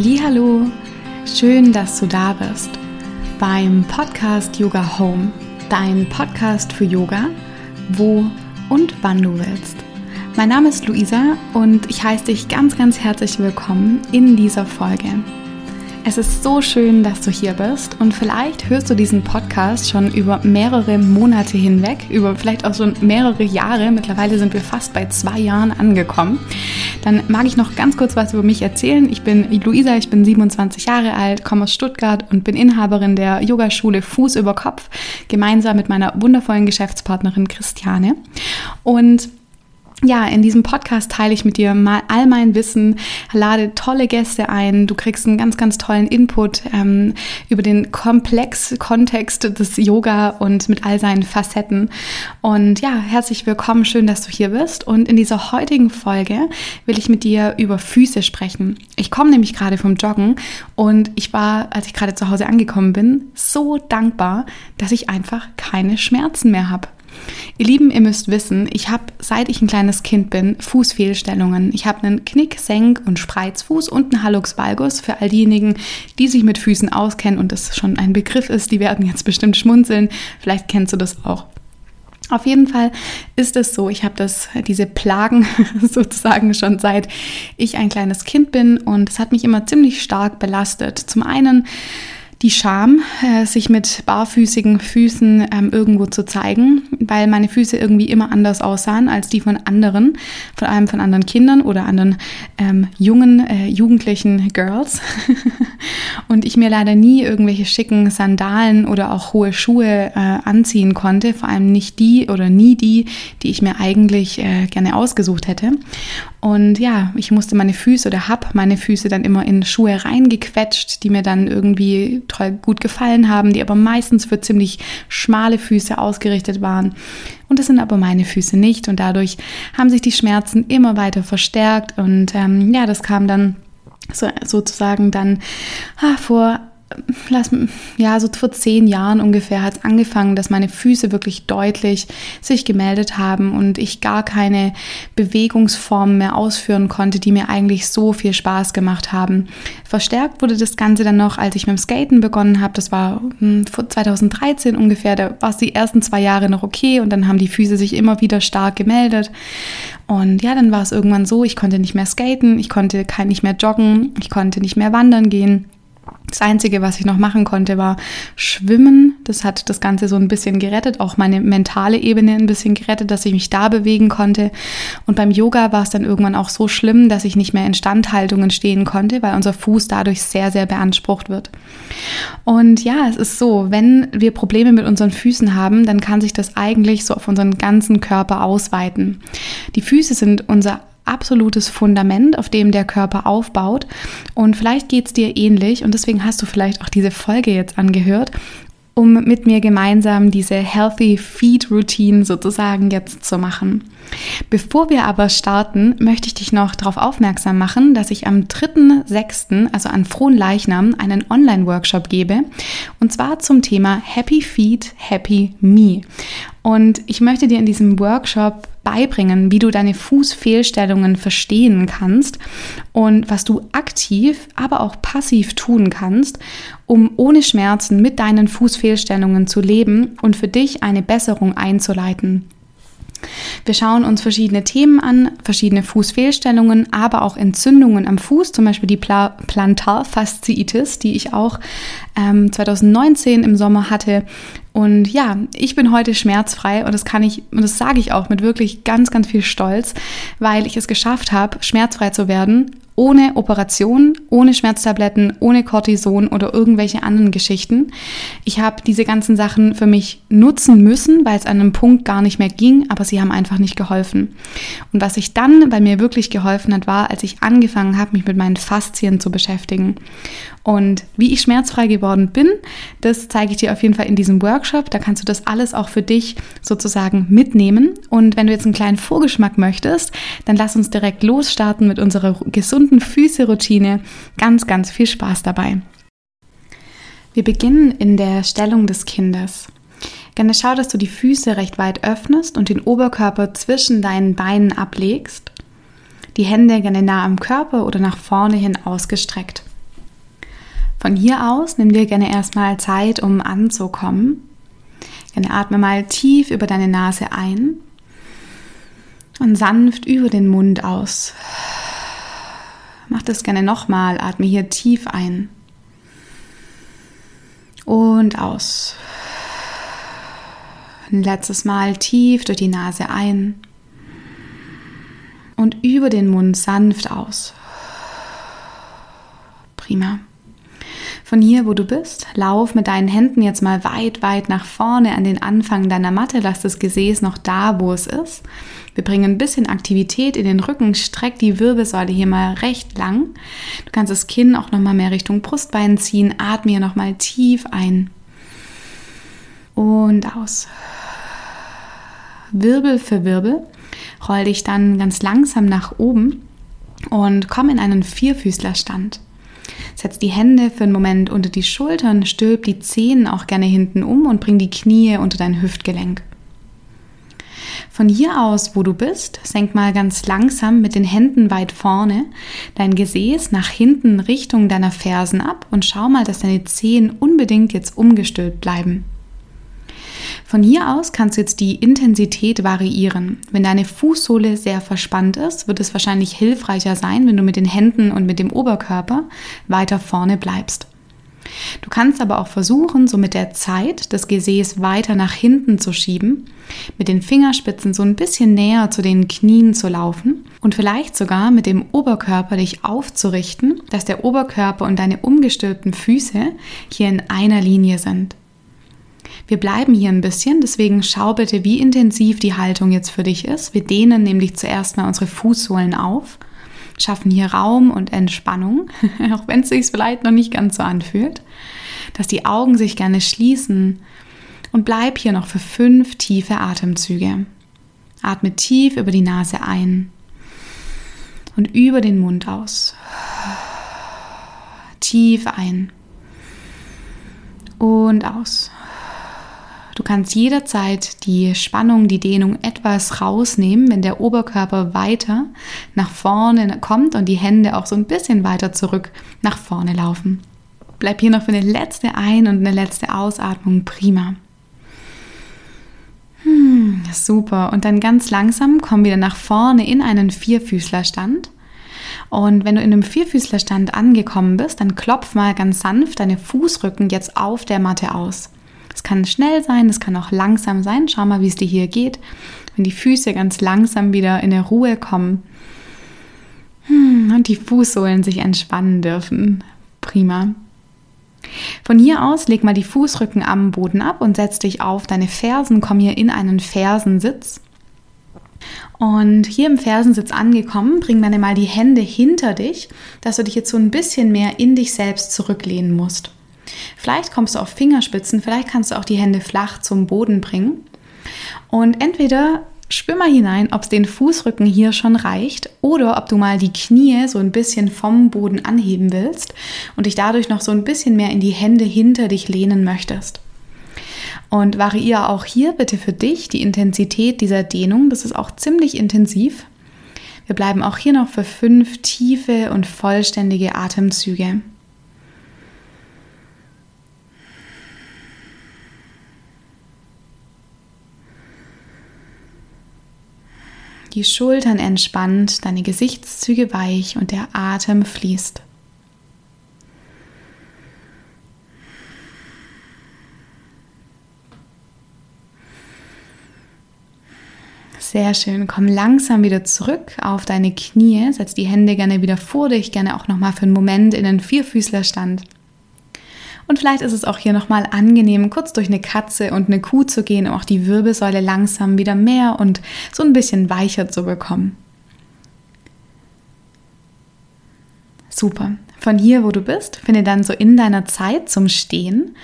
Hallo, schön, dass du da bist beim Podcast Yoga Home, dein Podcast für Yoga, wo und wann du willst. Mein Name ist Luisa und ich heiße dich ganz, ganz herzlich willkommen in dieser Folge. Es ist so schön, dass du hier bist und vielleicht hörst du diesen Podcast schon über mehrere Monate hinweg, über vielleicht auch schon mehrere Jahre. Mittlerweile sind wir fast bei zwei Jahren angekommen. Dann mag ich noch ganz kurz was über mich erzählen. Ich bin Luisa, ich bin 27 Jahre alt, komme aus Stuttgart und bin Inhaberin der Yogaschule Fuß über Kopf, gemeinsam mit meiner wundervollen Geschäftspartnerin Christiane. Und ja, in diesem Podcast teile ich mit dir mal all mein Wissen, lade tolle Gäste ein. Du kriegst einen ganz, ganz tollen Input ähm, über den komplex Kontext des Yoga und mit all seinen Facetten. Und ja, herzlich willkommen, schön, dass du hier bist. Und in dieser heutigen Folge will ich mit dir über Füße sprechen. Ich komme nämlich gerade vom Joggen und ich war, als ich gerade zu Hause angekommen bin, so dankbar, dass ich einfach keine Schmerzen mehr habe. Ihr Lieben, ihr müsst wissen, ich habe, seit ich ein kleines Kind bin, Fußfehlstellungen. Ich habe einen Knick-, Senk- und Spreizfuß und einen Hallux valgus. Für all diejenigen, die sich mit Füßen auskennen und das schon ein Begriff ist, die werden jetzt bestimmt schmunzeln. Vielleicht kennst du das auch. Auf jeden Fall ist es so, ich habe das, diese Plagen sozusagen schon seit ich ein kleines Kind bin und es hat mich immer ziemlich stark belastet. Zum einen die Scham, äh, sich mit barfüßigen Füßen ähm, irgendwo zu zeigen, weil meine Füße irgendwie immer anders aussahen als die von anderen, vor allem von anderen Kindern oder anderen ähm, jungen, äh, jugendlichen Girls. und ich mir leider nie irgendwelche schicken Sandalen oder auch hohe Schuhe äh, anziehen konnte, vor allem nicht die oder nie die, die ich mir eigentlich äh, gerne ausgesucht hätte. Und ja, ich musste meine Füße oder hab meine Füße dann immer in Schuhe reingequetscht, die mir dann irgendwie toll gut gefallen haben, die aber meistens für ziemlich schmale Füße ausgerichtet waren. Und das sind aber meine Füße nicht. Und dadurch haben sich die Schmerzen immer weiter verstärkt. Und ähm, ja, das kam dann so, sozusagen dann ah, vor lass, ja, so vor zehn Jahren ungefähr hat es angefangen, dass meine Füße wirklich deutlich sich gemeldet haben und ich gar keine Bewegungsformen mehr ausführen konnte, die mir eigentlich so viel Spaß gemacht haben. Verstärkt wurde das Ganze dann noch, als ich mit dem Skaten begonnen habe. Das war hm, vor 2013 ungefähr. Da war es die ersten zwei Jahre noch okay und dann haben die Füße sich immer wieder stark gemeldet. Und ja, dann war es irgendwann so, ich konnte nicht mehr skaten, ich konnte kein, nicht mehr joggen, ich konnte nicht mehr wandern gehen. Das Einzige, was ich noch machen konnte, war schwimmen. Das hat das Ganze so ein bisschen gerettet, auch meine mentale Ebene ein bisschen gerettet, dass ich mich da bewegen konnte. Und beim Yoga war es dann irgendwann auch so schlimm, dass ich nicht mehr in Standhaltungen stehen konnte, weil unser Fuß dadurch sehr, sehr beansprucht wird. Und ja, es ist so, wenn wir Probleme mit unseren Füßen haben, dann kann sich das eigentlich so auf unseren ganzen Körper ausweiten. Die Füße sind unser absolutes Fundament, auf dem der Körper aufbaut. Und vielleicht geht es dir ähnlich und deswegen hast du vielleicht auch diese Folge jetzt angehört, um mit mir gemeinsam diese Healthy Feed Routine sozusagen jetzt zu machen. Bevor wir aber starten, möchte ich dich noch darauf aufmerksam machen, dass ich am 3.6., also an Frohen Leichnam, einen Online-Workshop gebe. Und zwar zum Thema Happy Feet, Happy Me. Und ich möchte dir in diesem Workshop beibringen, wie du deine Fußfehlstellungen verstehen kannst und was du aktiv, aber auch passiv tun kannst, um ohne Schmerzen mit deinen Fußfehlstellungen zu leben und für dich eine Besserung einzuleiten. Wir schauen uns verschiedene Themen an, verschiedene Fußfehlstellungen, aber auch Entzündungen am Fuß, zum Beispiel die Pla Plantarfasziitis, die ich auch ähm, 2019 im Sommer hatte. Und ja, ich bin heute schmerzfrei und das kann ich, und das sage ich auch mit wirklich ganz, ganz viel Stolz, weil ich es geschafft habe, schmerzfrei zu werden, ohne Operation, ohne Schmerztabletten, ohne Cortison oder irgendwelche anderen Geschichten. Ich habe diese ganzen Sachen für mich nutzen müssen, weil es an einem Punkt gar nicht mehr ging, aber sie haben einfach nicht geholfen. Und was sich dann bei mir wirklich geholfen hat, war, als ich angefangen habe, mich mit meinen Faszien zu beschäftigen. Und wie ich schmerzfrei geworden bin, das zeige ich dir auf jeden Fall in diesem Workshop. Da kannst du das alles auch für dich sozusagen mitnehmen. Und wenn du jetzt einen kleinen Vorgeschmack möchtest, dann lass uns direkt losstarten mit unserer gesunden Füße-Routine. Ganz, ganz viel Spaß dabei. Wir beginnen in der Stellung des Kindes. Gerne schau, dass du die Füße recht weit öffnest und den Oberkörper zwischen deinen Beinen ablegst. Die Hände gerne nah am Körper oder nach vorne hin ausgestreckt. Von hier aus nimm dir gerne erstmal Zeit, um anzukommen. Gerne atme mal tief über deine Nase ein und sanft über den Mund aus. Mach das gerne nochmal. Atme hier tief ein und aus. Ein letztes Mal tief durch die Nase ein und über den Mund sanft aus. Prima. Von hier, wo du bist, lauf mit deinen Händen jetzt mal weit, weit nach vorne an den Anfang deiner Matte. Lass das Gesäß noch da, wo es ist. Wir bringen ein bisschen Aktivität in den Rücken. Streck die Wirbelsäule hier mal recht lang. Du kannst das Kinn auch noch mal mehr Richtung Brustbein ziehen. Atme hier noch mal tief ein und aus. Wirbel für Wirbel. Roll dich dann ganz langsam nach oben und komm in einen Vierfüßlerstand. Setz die Hände für einen Moment unter die Schultern, stülp die Zehen auch gerne hinten um und bring die Knie unter dein Hüftgelenk. Von hier aus, wo du bist, senk mal ganz langsam mit den Händen weit vorne dein Gesäß nach hinten Richtung deiner Fersen ab und schau mal, dass deine Zehen unbedingt jetzt umgestülpt bleiben. Von hier aus kannst du jetzt die Intensität variieren. Wenn deine Fußsohle sehr verspannt ist, wird es wahrscheinlich hilfreicher sein, wenn du mit den Händen und mit dem Oberkörper weiter vorne bleibst. Du kannst aber auch versuchen, so mit der Zeit das Gesäß weiter nach hinten zu schieben, mit den Fingerspitzen so ein bisschen näher zu den Knien zu laufen und vielleicht sogar mit dem Oberkörper dich aufzurichten, dass der Oberkörper und deine umgestülpten Füße hier in einer Linie sind. Wir bleiben hier ein bisschen, deswegen schau bitte, wie intensiv die Haltung jetzt für dich ist. Wir dehnen nämlich zuerst mal unsere Fußsohlen auf, schaffen hier Raum und Entspannung, auch wenn es sich vielleicht noch nicht ganz so anfühlt, dass die Augen sich gerne schließen und bleib hier noch für fünf tiefe Atemzüge. Atme tief über die Nase ein und über den Mund aus. Tief ein und aus. Du kannst jederzeit die Spannung, die Dehnung etwas rausnehmen, wenn der Oberkörper weiter nach vorne kommt und die Hände auch so ein bisschen weiter zurück nach vorne laufen. Bleib hier noch für eine letzte Ein- und eine letzte Ausatmung prima. Hm, super. Und dann ganz langsam komm wieder nach vorne in einen Vierfüßlerstand. Und wenn du in einem Vierfüßlerstand angekommen bist, dann klopf mal ganz sanft deine Fußrücken jetzt auf der Matte aus. Es kann schnell sein, es kann auch langsam sein. Schau mal, wie es dir hier geht. Wenn die Füße ganz langsam wieder in der Ruhe kommen hm, und die Fußsohlen sich entspannen dürfen. Prima. Von hier aus leg mal die Fußrücken am Boden ab und setz dich auf deine Fersen. Komm hier in einen Fersensitz. Und hier im Fersensitz angekommen, bring dann mal die Hände hinter dich, dass du dich jetzt so ein bisschen mehr in dich selbst zurücklehnen musst. Vielleicht kommst du auf Fingerspitzen, vielleicht kannst du auch die Hände flach zum Boden bringen. Und entweder spür mal hinein, ob es den Fußrücken hier schon reicht oder ob du mal die Knie so ein bisschen vom Boden anheben willst und dich dadurch noch so ein bisschen mehr in die Hände hinter dich lehnen möchtest. Und variiere auch hier bitte für dich die Intensität dieser Dehnung. Das ist auch ziemlich intensiv. Wir bleiben auch hier noch für fünf tiefe und vollständige Atemzüge. Die Schultern entspannt, deine Gesichtszüge weich und der Atem fließt. Sehr schön. Komm langsam wieder zurück auf deine Knie. Setz die Hände gerne wieder vor dich, gerne auch nochmal für einen Moment in den Vierfüßlerstand. Und vielleicht ist es auch hier nochmal angenehm, kurz durch eine Katze und eine Kuh zu gehen, um auch die Wirbelsäule langsam wieder mehr und so ein bisschen weicher zu bekommen. Super. Von hier, wo du bist, finde dann so in deiner Zeit zum Stehen.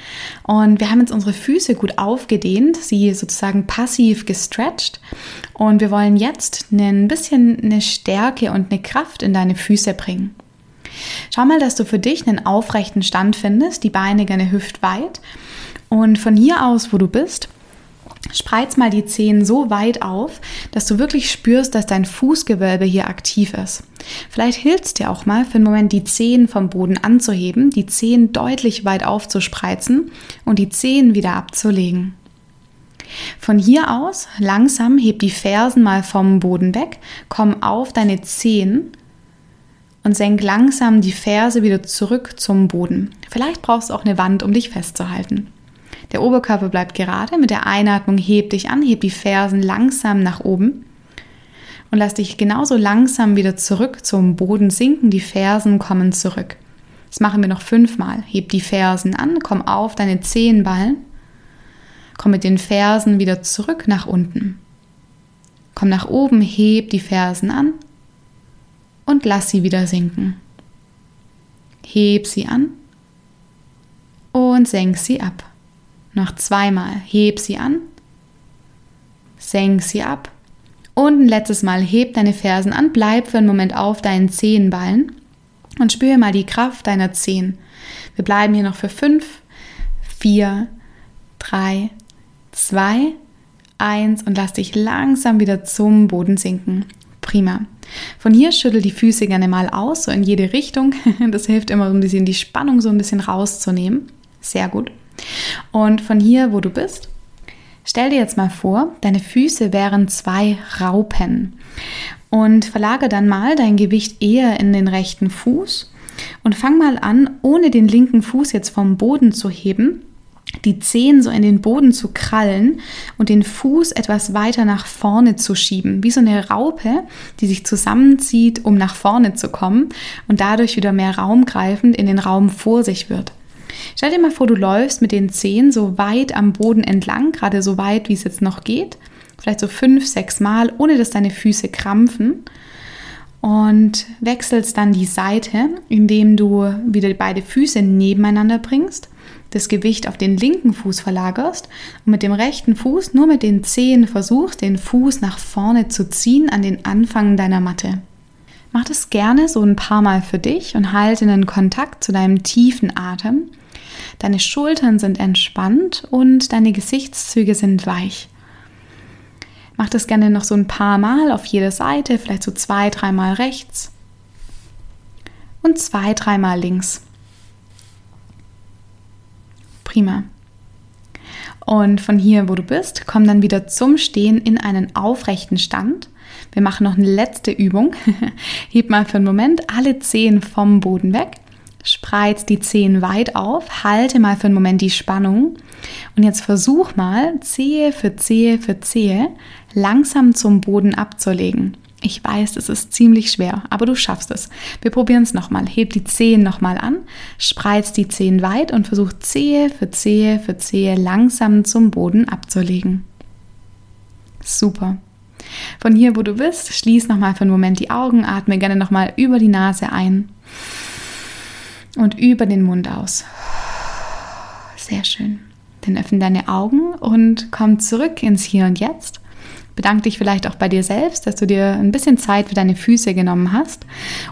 Und wir haben jetzt unsere Füße gut aufgedehnt, sie sozusagen passiv gestretcht. Und wir wollen jetzt ein bisschen eine Stärke und eine Kraft in deine Füße bringen. Schau mal, dass du für dich einen aufrechten Stand findest, die Beine gerne hüftweit. Und von hier aus, wo du bist, spreiz mal die Zehen so weit auf, dass du wirklich spürst, dass dein Fußgewölbe hier aktiv ist. Vielleicht hilft es dir auch mal für einen Moment die Zehen vom Boden anzuheben, die Zehen deutlich weit aufzuspreizen und die Zehen wieder abzulegen. Von hier aus langsam heb die Fersen mal vom Boden weg, komm auf deine Zehen und senk langsam die Ferse wieder zurück zum Boden. Vielleicht brauchst du auch eine Wand, um dich festzuhalten. Der Oberkörper bleibt gerade. Mit der Einatmung heb dich an, heb die Fersen langsam nach oben und lass dich genauso langsam wieder zurück zum Boden sinken. Die Fersen kommen zurück. Das machen wir noch fünfmal. Heb die Fersen an, komm auf deine Zehenballen. Komm mit den Fersen wieder zurück nach unten. Komm nach oben, heb die Fersen an und lass sie wieder sinken. Heb sie an und senk sie ab. Noch zweimal. Heb sie an. Senk sie ab. Und ein letztes Mal. Heb deine Fersen an. Bleib für einen Moment auf deinen Zehenballen. Und spüre mal die Kraft deiner Zehen. Wir bleiben hier noch für fünf, vier, drei, zwei, eins und lass dich langsam wieder zum Boden sinken. Prima. Von hier schüttel die Füße gerne mal aus, so in jede Richtung. Das hilft immer so ein bisschen die Spannung so ein bisschen rauszunehmen. Sehr gut. Und von hier, wo du bist, stell dir jetzt mal vor, deine Füße wären zwei Raupen. Und verlage dann mal dein Gewicht eher in den rechten Fuß und fang mal an, ohne den linken Fuß jetzt vom Boden zu heben, die Zehen so in den Boden zu krallen und den Fuß etwas weiter nach vorne zu schieben, wie so eine Raupe, die sich zusammenzieht, um nach vorne zu kommen und dadurch wieder mehr Raum greifend in den Raum vor sich wird. Stell dir mal vor, du läufst mit den Zehen so weit am Boden entlang, gerade so weit, wie es jetzt noch geht. Vielleicht so fünf, sechs Mal, ohne dass deine Füße krampfen. Und wechselst dann die Seite, indem du wieder beide Füße nebeneinander bringst, das Gewicht auf den linken Fuß verlagerst und mit dem rechten Fuß nur mit den Zehen versuchst, den Fuß nach vorne zu ziehen an den Anfang deiner Matte. Mach das gerne so ein paar Mal für dich und halte einen Kontakt zu deinem tiefen Atem Deine Schultern sind entspannt und deine Gesichtszüge sind weich. Mach das gerne noch so ein paar Mal auf jeder Seite, vielleicht so zwei, dreimal rechts und zwei, dreimal links. Prima. Und von hier, wo du bist, komm dann wieder zum Stehen in einen aufrechten Stand. Wir machen noch eine letzte Übung. Heb mal für einen Moment alle Zehen vom Boden weg Spreiz die Zehen weit auf, halte mal für einen Moment die Spannung und jetzt versuch mal, Zehe für Zehe für Zehe langsam zum Boden abzulegen. Ich weiß, es ist ziemlich schwer, aber du schaffst es. Wir probieren es nochmal. Heb die Zehen nochmal an, spreiz die Zehen weit und versuch Zehe für Zehe für Zehe langsam zum Boden abzulegen. Super. Von hier, wo du bist, schließ nochmal für einen Moment die Augen, atme gerne nochmal über die Nase ein und über den Mund aus. Sehr schön. Dann öffne deine Augen und komm zurück ins Hier und Jetzt. Bedanke dich vielleicht auch bei dir selbst, dass du dir ein bisschen Zeit für deine Füße genommen hast.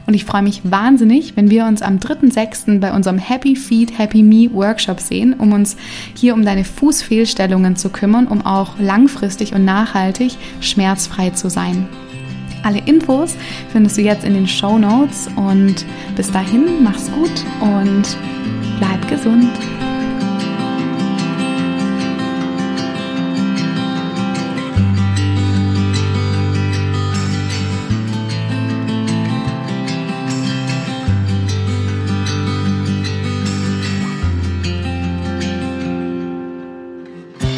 Und ich freue mich wahnsinnig, wenn wir uns am 3.6. bei unserem Happy Feet, Happy Me Workshop sehen, um uns hier um deine Fußfehlstellungen zu kümmern, um auch langfristig und nachhaltig schmerzfrei zu sein. Alle Infos findest du jetzt in den Show Notes und bis dahin mach's gut und bleib gesund.